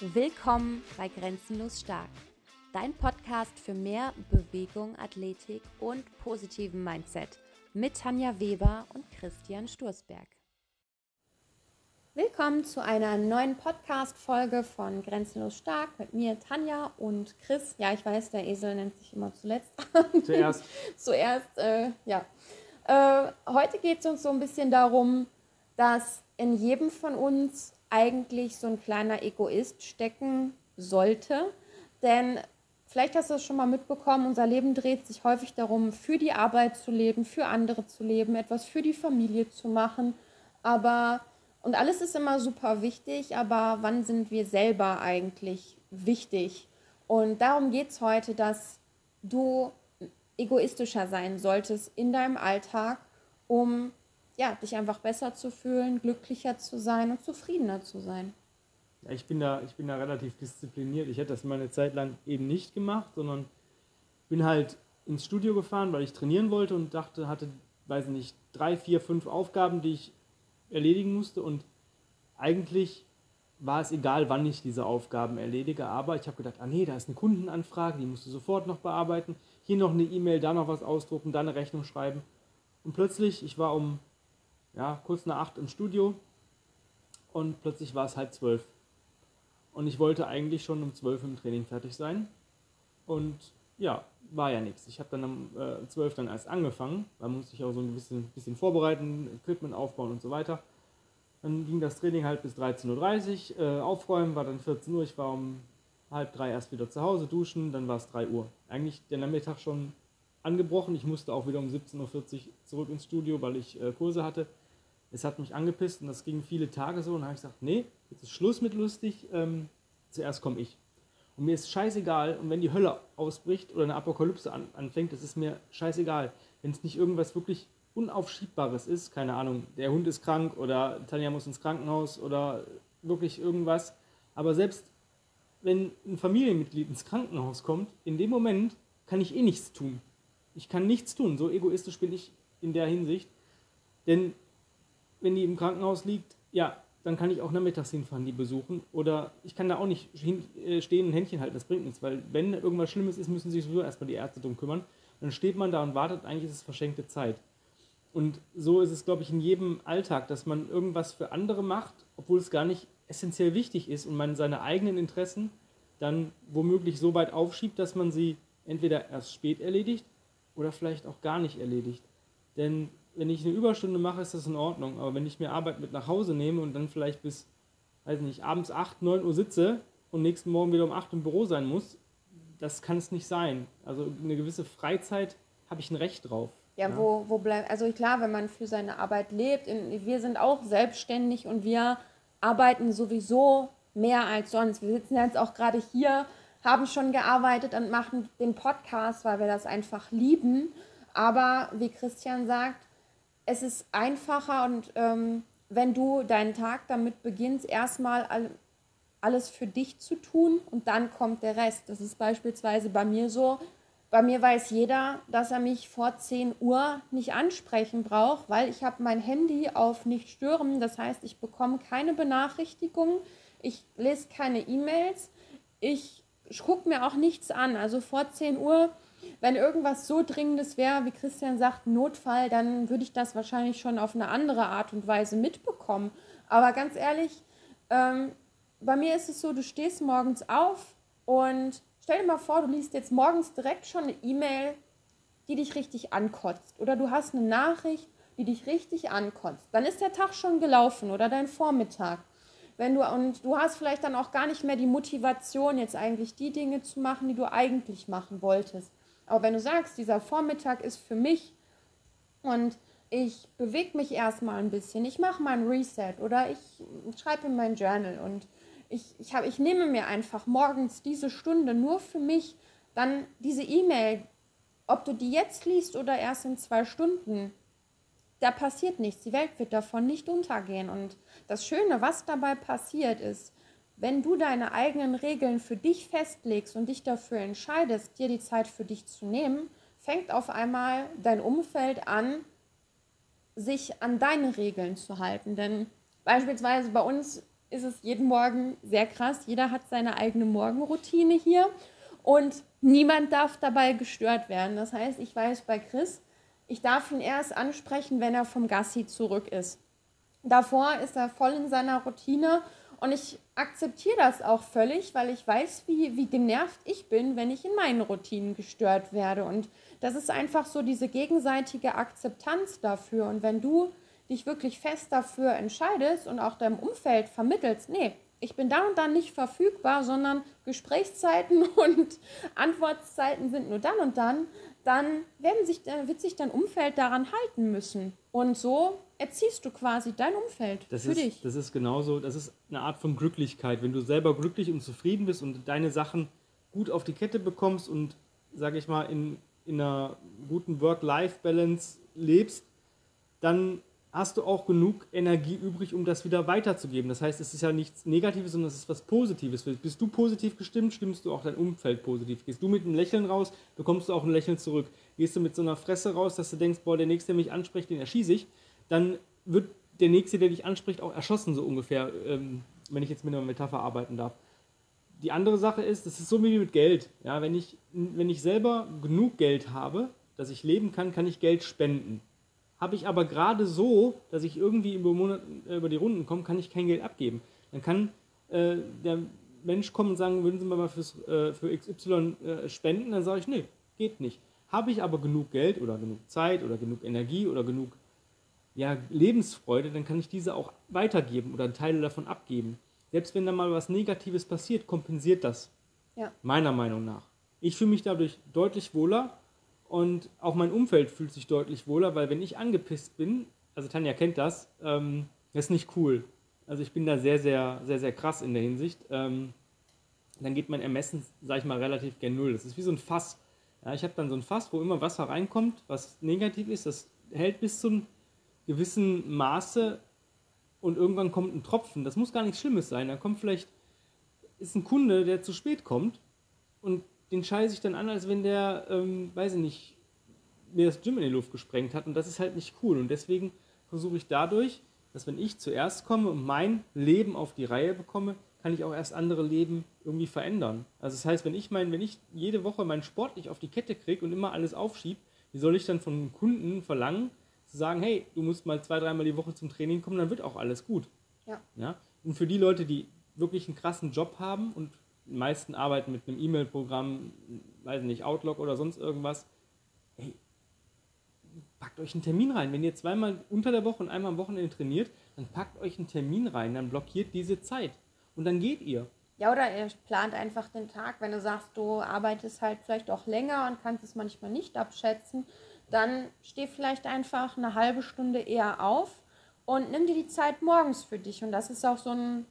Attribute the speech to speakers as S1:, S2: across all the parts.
S1: Willkommen bei Grenzenlos Stark, dein Podcast für mehr Bewegung, Athletik und positiven Mindset mit Tanja Weber und Christian Sturzberg. Willkommen zu einer neuen Podcast-Folge von Grenzenlos Stark mit mir, Tanja und Chris. Ja, ich weiß, der Esel nennt sich immer zuletzt.
S2: Zuerst.
S1: Zuerst, äh, ja. Äh, heute geht es uns so ein bisschen darum, dass in jedem von uns eigentlich so ein kleiner Egoist stecken sollte. Denn vielleicht hast du es schon mal mitbekommen, unser Leben dreht sich häufig darum, für die Arbeit zu leben, für andere zu leben, etwas für die Familie zu machen. Aber, und alles ist immer super wichtig, aber wann sind wir selber eigentlich wichtig? Und darum geht es heute, dass du egoistischer sein solltest in deinem Alltag, um ja, dich einfach besser zu fühlen, glücklicher zu sein und zufriedener zu sein.
S2: Ja, ich bin da, ich bin da relativ diszipliniert. Ich hätte das mal eine Zeit lang eben nicht gemacht, sondern bin halt ins Studio gefahren, weil ich trainieren wollte und dachte, hatte, weiß nicht, drei, vier, fünf Aufgaben, die ich erledigen musste und eigentlich war es egal, wann ich diese Aufgaben erledige, aber ich habe gedacht, ah nee, da ist eine Kundenanfrage, die musst du sofort noch bearbeiten, hier noch eine E-Mail, da noch was ausdrucken, da eine Rechnung schreiben. Und plötzlich, ich war um ja, kurz nach acht im Studio und plötzlich war es halb zwölf. Und ich wollte eigentlich schon um zwölf im Training fertig sein. Und ja, war ja nichts. Ich habe dann um äh, zwölf dann erst angefangen. Da musste ich auch so ein bisschen, bisschen vorbereiten, Equipment aufbauen und so weiter. Dann ging das Training halt bis 13.30 Uhr. Äh, aufräumen war dann 14 Uhr. Ich war um halb drei erst wieder zu Hause, duschen, dann war es 3 Uhr. Eigentlich der Nachmittag schon angebrochen. Ich musste auch wieder um 17.40 Uhr zurück ins Studio, weil ich äh, Kurse hatte es hat mich angepisst und das ging viele Tage so und habe ich gesagt, nee, jetzt ist Schluss mit lustig, ähm, zuerst komme ich. Und mir ist scheißegal, und wenn die Hölle ausbricht oder eine Apokalypse an, anfängt, das ist mir scheißegal. Wenn es nicht irgendwas wirklich Unaufschiebbares ist, keine Ahnung, der Hund ist krank oder Tanja muss ins Krankenhaus oder wirklich irgendwas. Aber selbst wenn ein Familienmitglied ins Krankenhaus kommt, in dem Moment kann ich eh nichts tun. Ich kann nichts tun. So egoistisch bin ich in der Hinsicht. Denn wenn die im Krankenhaus liegt, ja, dann kann ich auch nachmittags hinfahren, die besuchen. Oder ich kann da auch nicht äh, stehen und Händchen halten, das bringt nichts, weil wenn irgendwas Schlimmes ist, müssen sich sowieso erstmal die Ärzte drum kümmern. Dann steht man da und wartet, eigentlich ist es verschenkte Zeit. Und so ist es, glaube ich, in jedem Alltag, dass man irgendwas für andere macht, obwohl es gar nicht essentiell wichtig ist und man seine eigenen Interessen dann womöglich so weit aufschiebt, dass man sie entweder erst spät erledigt oder vielleicht auch gar nicht erledigt. Denn wenn ich eine Überstunde mache, ist das in Ordnung. Aber wenn ich mir Arbeit mit nach Hause nehme und dann vielleicht bis, weiß nicht, abends 8, 9 Uhr sitze und nächsten Morgen wieder um 8 im Büro sein muss, das kann es nicht sein. Also eine gewisse Freizeit habe ich ein Recht drauf.
S1: Ja, ja, wo, wo bleibt, also klar, wenn man für seine Arbeit lebt, wir sind auch selbstständig und wir arbeiten sowieso mehr als sonst. Wir sitzen jetzt auch gerade hier, haben schon gearbeitet und machen den Podcast, weil wir das einfach lieben. Aber wie Christian sagt, es ist einfacher und ähm, wenn du deinen Tag damit beginnst, erstmal all, alles für dich zu tun und dann kommt der Rest. Das ist beispielsweise bei mir so. Bei mir weiß jeder, dass er mich vor 10 Uhr nicht ansprechen braucht, weil ich habe mein Handy auf nicht stören. Das heißt, ich bekomme keine Benachrichtigungen, ich lese keine E-Mails, ich gucke mir auch nichts an. Also vor 10 Uhr wenn irgendwas so Dringendes wäre, wie Christian sagt, Notfall, dann würde ich das wahrscheinlich schon auf eine andere Art und Weise mitbekommen. Aber ganz ehrlich, ähm, bei mir ist es so, du stehst morgens auf und stell dir mal vor, du liest jetzt morgens direkt schon eine E-Mail, die dich richtig ankotzt. Oder du hast eine Nachricht, die dich richtig ankotzt. Dann ist der Tag schon gelaufen oder dein Vormittag. Wenn du, und du hast vielleicht dann auch gar nicht mehr die Motivation, jetzt eigentlich die Dinge zu machen, die du eigentlich machen wolltest. Aber wenn du sagst, dieser Vormittag ist für mich und ich bewege mich erstmal ein bisschen, ich mache mal ein Reset oder ich schreibe in mein Journal und ich, ich, hab, ich nehme mir einfach morgens diese Stunde nur für mich, dann diese E-Mail, ob du die jetzt liest oder erst in zwei Stunden, da passiert nichts. Die Welt wird davon nicht untergehen. Und das Schöne, was dabei passiert, ist, wenn du deine eigenen Regeln für dich festlegst und dich dafür entscheidest, dir die Zeit für dich zu nehmen, fängt auf einmal dein Umfeld an, sich an deine Regeln zu halten. Denn beispielsweise bei uns ist es jeden Morgen sehr krass. Jeder hat seine eigene Morgenroutine hier und niemand darf dabei gestört werden. Das heißt, ich weiß bei Chris, ich darf ihn erst ansprechen, wenn er vom Gassi zurück ist. Davor ist er voll in seiner Routine und ich akzeptiere das auch völlig, weil ich weiß, wie, wie genervt ich bin, wenn ich in meinen Routinen gestört werde. Und das ist einfach so diese gegenseitige Akzeptanz dafür. Und wenn du dich wirklich fest dafür entscheidest und auch deinem Umfeld vermittelst, nee, ich bin da und dann nicht verfügbar, sondern Gesprächszeiten und Antwortzeiten sind nur dann und dann, dann werden sich, wird sich dein Umfeld daran halten müssen. Und so erziehst du quasi dein Umfeld
S2: das
S1: für
S2: ist,
S1: dich.
S2: Das ist genauso, das ist eine Art von Glücklichkeit. Wenn du selber glücklich und zufrieden bist und deine Sachen gut auf die Kette bekommst und, sage ich mal, in, in einer guten Work-Life-Balance lebst, dann hast du auch genug Energie übrig, um das wieder weiterzugeben. Das heißt, es ist ja nichts Negatives, sondern es ist was Positives. Bist du positiv gestimmt, stimmst du auch dein Umfeld positiv. Gehst du mit einem Lächeln raus, bekommst du auch ein Lächeln zurück. Gehst du mit so einer Fresse raus, dass du denkst, boah, der Nächste, der mich anspricht, den erschieße ich, dann wird der Nächste, der dich anspricht, auch erschossen, so ungefähr, ähm, wenn ich jetzt mit einer Metapher arbeiten darf. Die andere Sache ist, das ist so wie mit Geld. Ja, wenn, ich, wenn ich selber genug Geld habe, dass ich leben kann, kann ich Geld spenden. Habe ich aber gerade so, dass ich irgendwie über, Monat, äh, über die Runden komme, kann ich kein Geld abgeben. Dann kann äh, der Mensch kommen und sagen, würden Sie mir mal fürs, äh, für XY äh, spenden? Dann sage ich, nee, geht nicht. Habe ich aber genug Geld oder genug Zeit oder genug Energie oder genug ja, Lebensfreude, dann kann ich diese auch weitergeben oder Teile davon abgeben. Selbst wenn da mal was Negatives passiert, kompensiert das. Ja. Meiner Meinung nach. Ich fühle mich dadurch deutlich wohler und auch mein Umfeld fühlt sich deutlich wohler, weil wenn ich angepisst bin, also Tanja kennt das, ähm, das ist nicht cool. Also ich bin da sehr, sehr, sehr, sehr krass in der Hinsicht. Ähm, dann geht mein Ermessen, sag ich mal, relativ gen Null. Das ist wie so ein Fass. Ja, ich habe dann so ein Fass, wo immer Wasser reinkommt, was negativ ist. Das hält bis zum gewissen Maße und irgendwann kommt ein Tropfen. Das muss gar nichts Schlimmes sein. Da kommt vielleicht, ist ein Kunde, der zu spät kommt und den scheiße ich dann an, als wenn der, ähm, weiß ich nicht, mir das Gym in die Luft gesprengt hat. Und das ist halt nicht cool. Und deswegen versuche ich dadurch, dass wenn ich zuerst komme und mein Leben auf die Reihe bekomme, kann ich auch erst andere Leben irgendwie verändern. Also das heißt, wenn ich mein, wenn ich jede Woche meinen Sport nicht auf die Kette kriege und immer alles aufschiebe, wie soll ich dann von einem Kunden verlangen, zu sagen, hey, du musst mal zwei, dreimal die Woche zum Training kommen, dann wird auch alles gut. Ja. ja? Und für die Leute, die wirklich einen krassen Job haben und meisten arbeiten mit einem E-Mail-Programm, weiß nicht, Outlook oder sonst irgendwas, hey, packt euch einen Termin rein. Wenn ihr zweimal unter der Woche und einmal am Wochenende trainiert, dann packt euch einen Termin rein, dann blockiert diese Zeit und dann geht ihr.
S1: Ja, oder ihr plant einfach den Tag, wenn du sagst, du arbeitest halt vielleicht auch länger und kannst es manchmal nicht abschätzen, dann steh vielleicht einfach eine halbe Stunde eher auf und nimm dir die Zeit morgens für dich. Und das ist auch so ein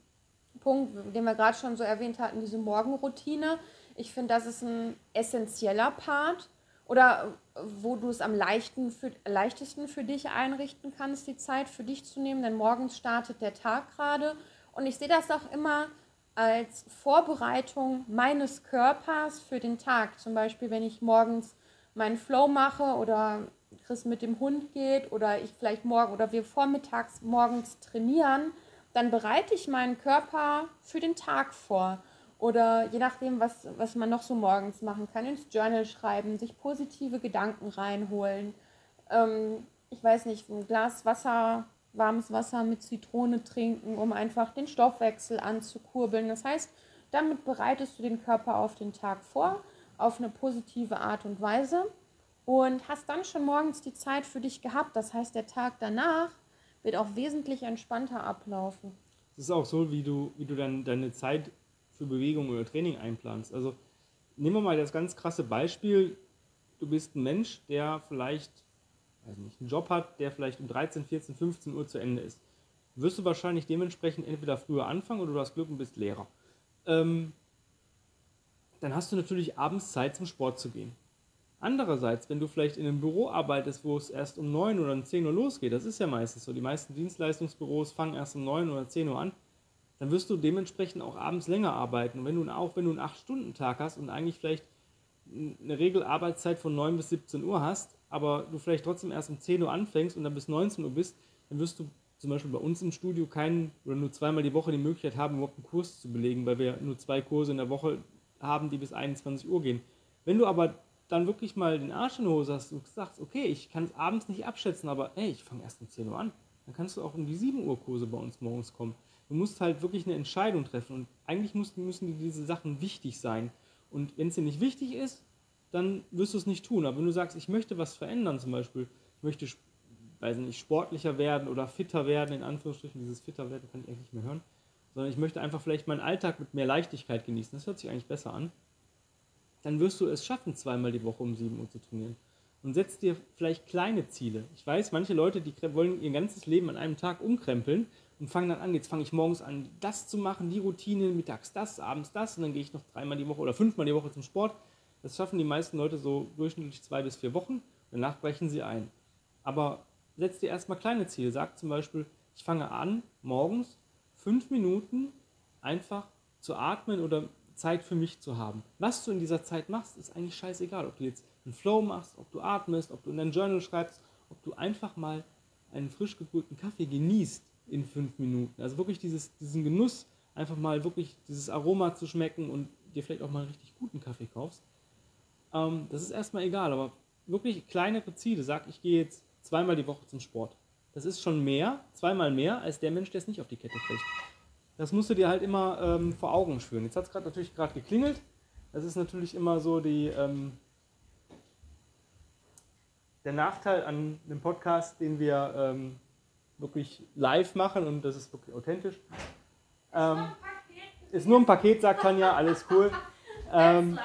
S1: Punkt, den wir gerade schon so erwähnt hatten, diese Morgenroutine. Ich finde, das ist ein essentieller Part oder wo du es am leichten für, leichtesten für dich einrichten kannst, die Zeit für dich zu nehmen, denn morgens startet der Tag gerade. Und ich sehe das auch immer als Vorbereitung meines Körpers für den Tag. Zum Beispiel, wenn ich morgens meinen Flow mache oder Chris mit dem Hund geht oder ich vielleicht morgen oder wir vormittags morgens trainieren, dann bereite ich meinen Körper für den Tag vor. Oder je nachdem, was, was man noch so morgens machen kann, ins Journal schreiben, sich positive Gedanken reinholen. Ähm, ich weiß nicht, ein Glas Wasser, warmes Wasser mit Zitrone trinken, um einfach den Stoffwechsel anzukurbeln. Das heißt, damit bereitest du den Körper auf den Tag vor, auf eine positive Art und Weise und hast dann schon morgens die Zeit für dich gehabt. Das heißt, der Tag danach wird auch wesentlich entspannter ablaufen.
S2: Es ist auch so, wie du, wie du dann deine Zeit für Bewegung oder Training einplanst. Also nehmen wir mal das ganz krasse Beispiel. Du bist ein Mensch, der vielleicht weiß nicht, einen Job hat, der vielleicht um 13, 14, 15 Uhr zu Ende ist. Wirst du wahrscheinlich dementsprechend entweder früher anfangen oder du hast Glück und bist Lehrer. Ähm, dann hast du natürlich abends Zeit zum Sport zu gehen. Andererseits, wenn du vielleicht in einem Büro arbeitest, wo es erst um 9 oder um 10 Uhr losgeht, das ist ja meistens so, die meisten Dienstleistungsbüros fangen erst um 9 oder 10 Uhr an, dann wirst du dementsprechend auch abends länger arbeiten. Und wenn du auch wenn du einen 8-Stunden-Tag hast und eigentlich vielleicht eine Regelarbeitszeit von 9 bis 17 Uhr hast, aber du vielleicht trotzdem erst um 10 Uhr anfängst und dann bis 19 Uhr bist, dann wirst du zum Beispiel bei uns im Studio keinen oder nur zweimal die Woche die Möglichkeit haben, überhaupt einen Kurs zu belegen, weil wir nur zwei Kurse in der Woche haben, die bis 21 Uhr gehen. Wenn du aber dann wirklich mal den Arsch in die Hose hast und sagst, okay, ich kann es abends nicht abschätzen, aber hey, ich fange erst um 10 Uhr an, dann kannst du auch um die 7 Uhr Kurse bei uns morgens kommen. Du musst halt wirklich eine Entscheidung treffen und eigentlich müssen, müssen dir diese Sachen wichtig sein. Und wenn es dir nicht wichtig ist, dann wirst du es nicht tun. Aber wenn du sagst, ich möchte was verändern, zum Beispiel, ich möchte, weiß nicht, sportlicher werden oder fitter werden, in Anführungsstrichen, dieses fitter werden kann ich eigentlich nicht mehr hören, sondern ich möchte einfach vielleicht meinen Alltag mit mehr Leichtigkeit genießen, das hört sich eigentlich besser an, dann wirst du es schaffen, zweimal die Woche um 7 Uhr zu trainieren. Und setz dir vielleicht kleine Ziele. Ich weiß, manche Leute, die wollen ihr ganzes Leben an einem Tag umkrempeln und fangen dann an, jetzt fange ich morgens an, das zu machen, die Routine, mittags das, abends das und dann gehe ich noch dreimal die Woche oder fünfmal die Woche zum Sport. Das schaffen die meisten Leute so durchschnittlich zwei bis vier Wochen. Danach brechen sie ein. Aber setz dir erstmal kleine Ziele. Sag zum Beispiel, ich fange an, morgens fünf Minuten einfach zu atmen oder Zeit für mich zu haben. Was du in dieser Zeit machst, ist eigentlich scheißegal. Ob du jetzt einen Flow machst, ob du atmest, ob du in dein Journal schreibst, ob du einfach mal einen frisch gebrühten Kaffee genießt in fünf Minuten. Also wirklich dieses, diesen Genuss, einfach mal wirklich dieses Aroma zu schmecken und dir vielleicht auch mal einen richtig guten Kaffee kaufst. Ähm, das ist erstmal egal, aber wirklich kleinere Ziele. Sag, ich gehe jetzt zweimal die Woche zum Sport. Das ist schon mehr, zweimal mehr, als der Mensch, der es nicht auf die Kette kriegt. Das musst du dir halt immer ähm, vor Augen führen. Jetzt hat es gerade natürlich gerade geklingelt. Das ist natürlich immer so die, ähm, der Nachteil an einem Podcast, den wir ähm, wirklich live machen und das ist wirklich authentisch. Ähm, ist nur ein Paket, sagt Tanja, alles cool. Ähm,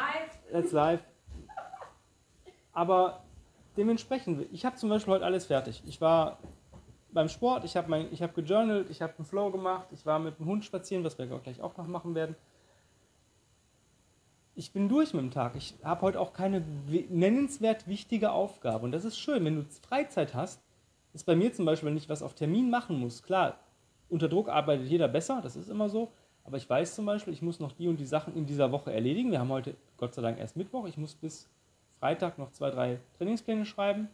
S2: that's live. Aber dementsprechend, ich habe zum Beispiel heute alles fertig. Ich war beim Sport, ich habe hab gejournalt, ich habe einen Flow gemacht, ich war mit dem Hund spazieren, was wir gleich auch noch machen werden. Ich bin durch mit dem Tag. Ich habe heute auch keine nennenswert wichtige Aufgabe. Und das ist schön, wenn du Freizeit hast, ist bei mir zum Beispiel, wenn ich was auf Termin machen muss, klar, unter Druck arbeitet jeder besser, das ist immer so. Aber ich weiß zum Beispiel, ich muss noch die und die Sachen in dieser Woche erledigen. Wir haben heute Gott sei Dank erst Mittwoch. Ich muss bis Freitag noch zwei, drei Trainingspläne schreiben.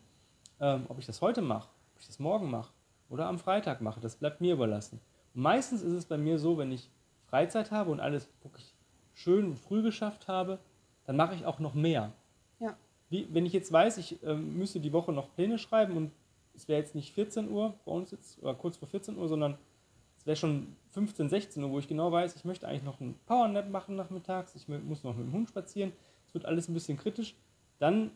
S2: Ähm, ob ich das heute mache, ob ich das morgen mache oder am Freitag mache, das bleibt mir überlassen. Und meistens ist es bei mir so, wenn ich Freizeit habe und alles wirklich schön und früh geschafft habe, dann mache ich auch noch mehr. Ja. Wie, wenn ich jetzt weiß, ich ähm, müsste die Woche noch Pläne schreiben und es wäre jetzt nicht 14 Uhr bei uns jetzt, oder kurz vor 14 Uhr, sondern es wäre schon 15, 16 Uhr, wo ich genau weiß, ich möchte eigentlich noch einen Powernap machen nachmittags, ich muss noch mit dem Hund spazieren, es wird alles ein bisschen kritisch, dann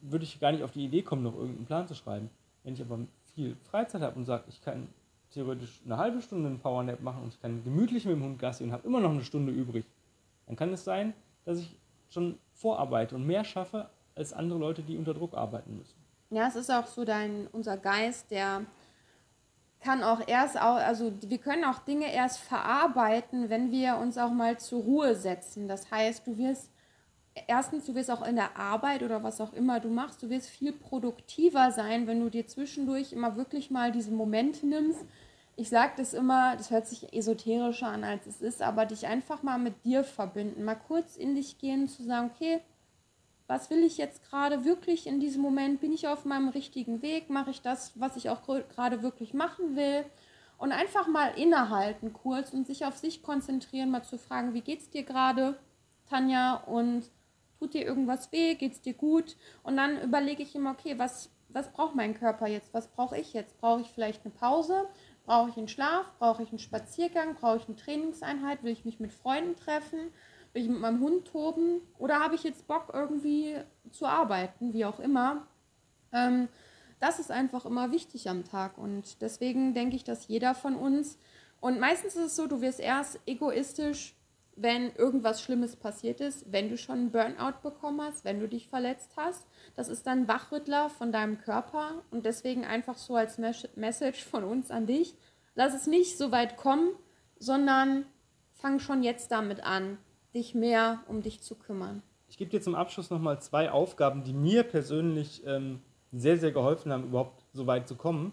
S2: würde ich gar nicht auf die Idee kommen, noch irgendeinen Plan zu schreiben. Wenn ich aber viel Freizeit habe und sage, ich kann theoretisch eine halbe Stunde einen Powernap machen und ich kann gemütlich mit dem Hund Gassi und habe immer noch eine Stunde übrig, dann kann es sein, dass ich schon vorarbeite und mehr schaffe als andere Leute, die unter Druck arbeiten müssen.
S1: Ja, es ist auch so dein, unser Geist, der kann auch erst, also wir können auch Dinge erst verarbeiten, wenn wir uns auch mal zur Ruhe setzen. Das heißt, du wirst erstens, du wirst auch in der Arbeit oder was auch immer du machst, du wirst viel produktiver sein, wenn du dir zwischendurch immer wirklich mal diese Momente nimmst. Ich sage das immer, das hört sich esoterischer an, als es ist, aber dich einfach mal mit dir verbinden, mal kurz in dich gehen, zu sagen, okay, was will ich jetzt gerade wirklich in diesem Moment? Bin ich auf meinem richtigen Weg? Mache ich das, was ich auch gerade wirklich machen will? Und einfach mal innehalten kurz und sich auf sich konzentrieren, mal zu fragen, wie geht es dir gerade, Tanja? Und Tut dir irgendwas weh? Geht es dir gut? Und dann überlege ich immer, okay, was, was braucht mein Körper jetzt? Was brauche ich jetzt? Brauche ich vielleicht eine Pause? Brauche ich einen Schlaf? Brauche ich einen Spaziergang? Brauche ich eine Trainingseinheit? Will ich mich mit Freunden treffen? Will ich mit meinem Hund toben? Oder habe ich jetzt Bock, irgendwie zu arbeiten? Wie auch immer. Ähm, das ist einfach immer wichtig am Tag. Und deswegen denke ich, dass jeder von uns, und meistens ist es so, du wirst erst egoistisch wenn irgendwas Schlimmes passiert ist, wenn du schon einen Burnout bekommen hast, wenn du dich verletzt hast. Das ist dann Wachrüttler von deinem Körper und deswegen einfach so als Message von uns an dich. Lass es nicht so weit kommen, sondern fang schon jetzt damit an, dich mehr um dich zu kümmern.
S2: Ich gebe dir zum Abschluss nochmal zwei Aufgaben, die mir persönlich ähm, sehr, sehr geholfen haben, überhaupt so weit zu kommen.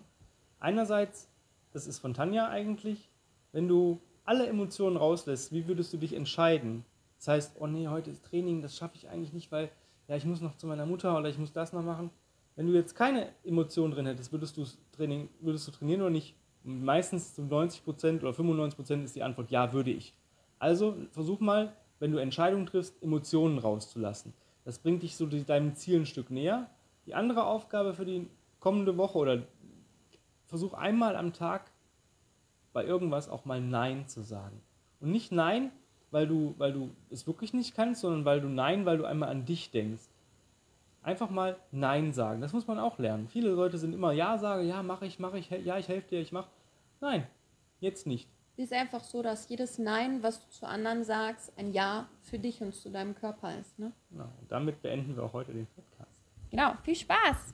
S2: Einerseits, das ist von Tanja eigentlich, wenn du alle Emotionen rauslässt, wie würdest du dich entscheiden? Das heißt, oh nee, heute ist Training, das schaffe ich eigentlich nicht, weil ja, ich muss noch zu meiner Mutter oder ich muss das noch machen. Wenn du jetzt keine Emotionen drin hättest, würdest du Training, würdest du trainieren oder nicht? Meistens zu 90% oder 95% ist die Antwort ja, würde ich. Also versuch mal, wenn du Entscheidungen triffst, Emotionen rauszulassen. Das bringt dich so deinem Ziel ein Stück näher. Die andere Aufgabe für die kommende Woche oder versuch einmal am Tag bei irgendwas auch mal Nein zu sagen. Und nicht Nein, weil du, weil du es wirklich nicht kannst, sondern weil du Nein, weil du einmal an dich denkst. Einfach mal Nein sagen. Das muss man auch lernen. Viele Leute sind immer Ja sagen, ja, mache ich, mache ich, ja, ich helfe dir, ich mache. Nein, jetzt nicht.
S1: Es ist einfach so, dass jedes Nein, was du zu anderen sagst, ein Ja für dich und zu deinem Körper ist. Ne?
S2: Genau. Und damit beenden wir auch heute den Podcast.
S1: Genau, viel Spaß!